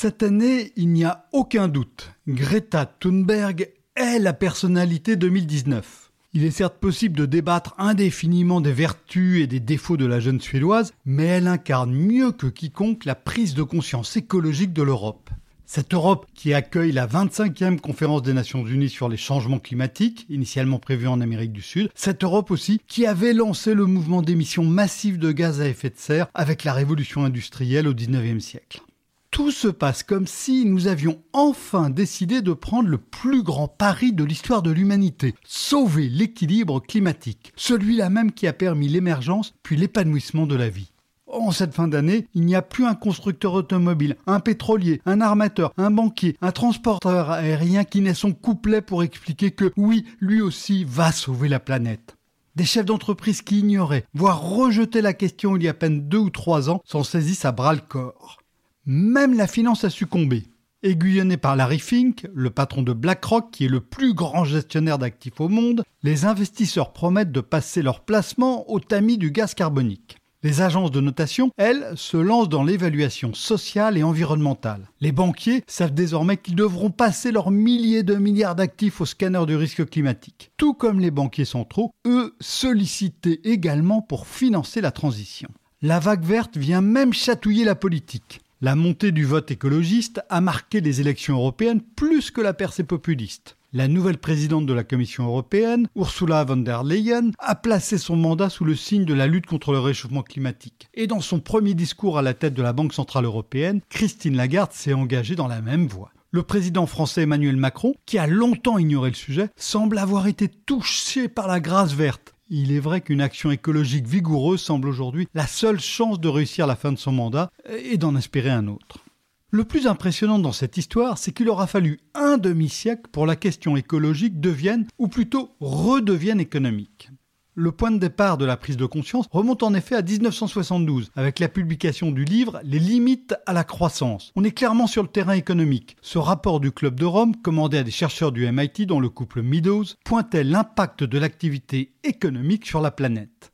Cette année, il n'y a aucun doute, Greta Thunberg est la personnalité 2019. Il est certes possible de débattre indéfiniment des vertus et des défauts de la jeune Suédoise, mais elle incarne mieux que quiconque la prise de conscience écologique de l'Europe. Cette Europe qui accueille la 25e conférence des Nations Unies sur les changements climatiques, initialement prévue en Amérique du Sud, cette Europe aussi qui avait lancé le mouvement d'émissions massives de gaz à effet de serre avec la révolution industrielle au 19e siècle. Tout se passe comme si nous avions enfin décidé de prendre le plus grand pari de l'histoire de l'humanité, sauver l'équilibre climatique, celui-là même qui a permis l'émergence puis l'épanouissement de la vie. En cette fin d'année, il n'y a plus un constructeur automobile, un pétrolier, un armateur, un banquier, un transporteur aérien qui n'ait son couplet pour expliquer que oui, lui aussi va sauver la planète. Des chefs d'entreprise qui ignoraient, voire rejetaient la question il y a à peine deux ou trois ans, s'en saisissent à bras le corps. Même la finance a succombé. Aiguillonné par Larry Fink, le patron de BlackRock, qui est le plus grand gestionnaire d'actifs au monde, les investisseurs promettent de passer leur placement au tamis du gaz carbonique. Les agences de notation, elles, se lancent dans l'évaluation sociale et environnementale. Les banquiers savent désormais qu'ils devront passer leurs milliers de milliards d'actifs au scanner du risque climatique. Tout comme les banquiers centraux, eux, sollicités également pour financer la transition. La vague verte vient même chatouiller la politique. La montée du vote écologiste a marqué les élections européennes plus que la percée populiste. La nouvelle présidente de la Commission européenne, Ursula von der Leyen, a placé son mandat sous le signe de la lutte contre le réchauffement climatique. Et dans son premier discours à la tête de la Banque centrale européenne, Christine Lagarde s'est engagée dans la même voie. Le président français Emmanuel Macron, qui a longtemps ignoré le sujet, semble avoir été touché par la grâce verte. Il est vrai qu'une action écologique vigoureuse semble aujourd'hui la seule chance de réussir la fin de son mandat et d'en espérer un autre. Le plus impressionnant dans cette histoire, c'est qu'il aura fallu un demi-siècle pour la question écologique devienne, ou plutôt redevienne économique. Le point de départ de la prise de conscience remonte en effet à 1972, avec la publication du livre Les limites à la croissance. On est clairement sur le terrain économique. Ce rapport du Club de Rome, commandé à des chercheurs du MIT dont le couple Meadows, pointait l'impact de l'activité économique sur la planète.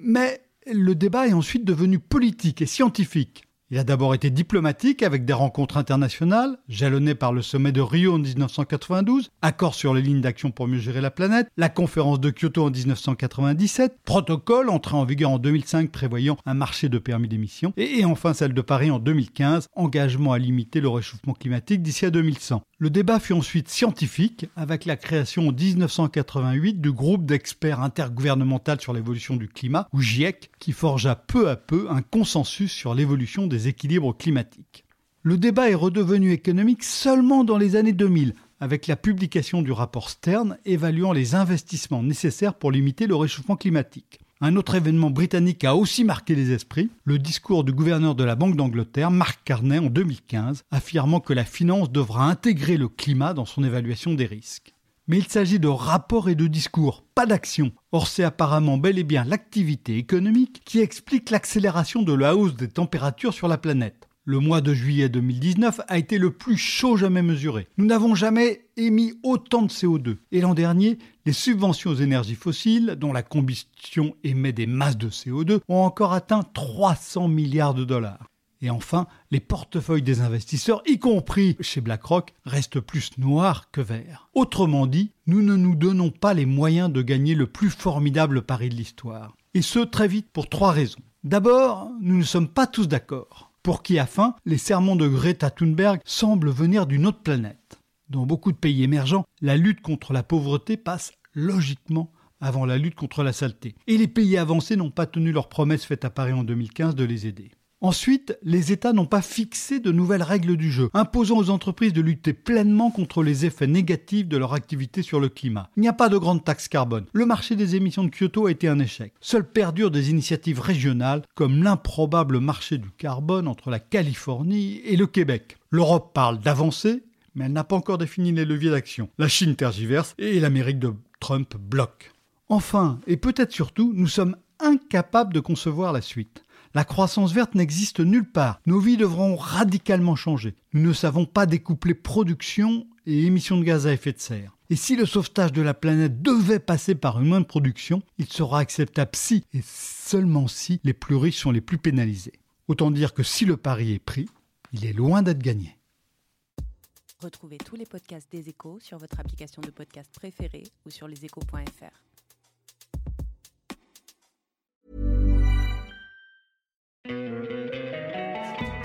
Mais le débat est ensuite devenu politique et scientifique. Il a d'abord été diplomatique avec des rencontres internationales, jalonnées par le sommet de Rio en 1992, accord sur les lignes d'action pour mieux gérer la planète, la conférence de Kyoto en 1997, protocole entré en vigueur en 2005 prévoyant un marché de permis d'émission, et, enfin celle de Paris en 2015, engagement à limiter le réchauffement climatique d'ici à 2100. Le débat fut ensuite scientifique avec la création en 1988 du groupe d'experts intergouvernemental sur l'évolution du climat, ou GIEC, qui forgea peu à peu un consensus sur l'évolution des équilibres climatiques. Le débat est redevenu économique seulement dans les années 2000, avec la publication du rapport Stern évaluant les investissements nécessaires pour limiter le réchauffement climatique. Un autre événement britannique a aussi marqué les esprits, le discours du gouverneur de la Banque d'Angleterre, Mark Carney, en 2015, affirmant que la finance devra intégrer le climat dans son évaluation des risques. Mais il s'agit de rapports et de discours, pas d'action. Or, c'est apparemment bel et bien l'activité économique qui explique l'accélération de la hausse des températures sur la planète. Le mois de juillet 2019 a été le plus chaud jamais mesuré. Nous n'avons jamais émis autant de CO2. Et l'an dernier, les subventions aux énergies fossiles, dont la combustion émet des masses de CO2, ont encore atteint 300 milliards de dollars. Et enfin, les portefeuilles des investisseurs, y compris chez BlackRock, restent plus noirs que verts. Autrement dit, nous ne nous donnons pas les moyens de gagner le plus formidable pari de l'histoire. Et ce, très vite, pour trois raisons. D'abord, nous ne sommes pas tous d'accord pour qui, à fin, les sermons de Greta Thunberg semblent venir d'une autre planète. Dans beaucoup de pays émergents, la lutte contre la pauvreté passe logiquement avant la lutte contre la saleté. Et les pays avancés n'ont pas tenu leur promesse faite à Paris en 2015 de les aider. Ensuite, les États n'ont pas fixé de nouvelles règles du jeu, imposant aux entreprises de lutter pleinement contre les effets négatifs de leur activité sur le climat. Il n'y a pas de grande taxe carbone. Le marché des émissions de Kyoto a été un échec. Seul perdurent des initiatives régionales, comme l'improbable marché du carbone entre la Californie et le Québec. L'Europe parle d'avancer, mais elle n'a pas encore défini les leviers d'action. La Chine tergiverse et l'Amérique de Trump bloque. Enfin, et peut-être surtout, nous sommes incapables de concevoir la suite. La croissance verte n'existe nulle part. Nos vies devront radicalement changer. Nous ne savons pas découpler production et émissions de gaz à effet de serre. Et si le sauvetage de la planète devait passer par une moindre production, il sera acceptable si, et seulement si, les plus riches sont les plus pénalisés. Autant dire que si le pari est pris, il est loin d'être gagné. Retrouvez tous les podcasts des échos sur votre application de podcast préférée ou sur leséchos.fr.